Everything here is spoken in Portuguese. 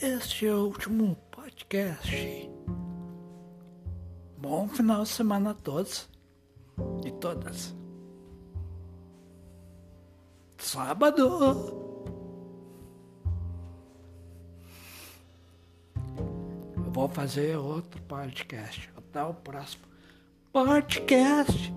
Este é o último podcast. Bom final de semana a todos e todas. Sábado. Eu vou fazer outro podcast. Até o próximo podcast.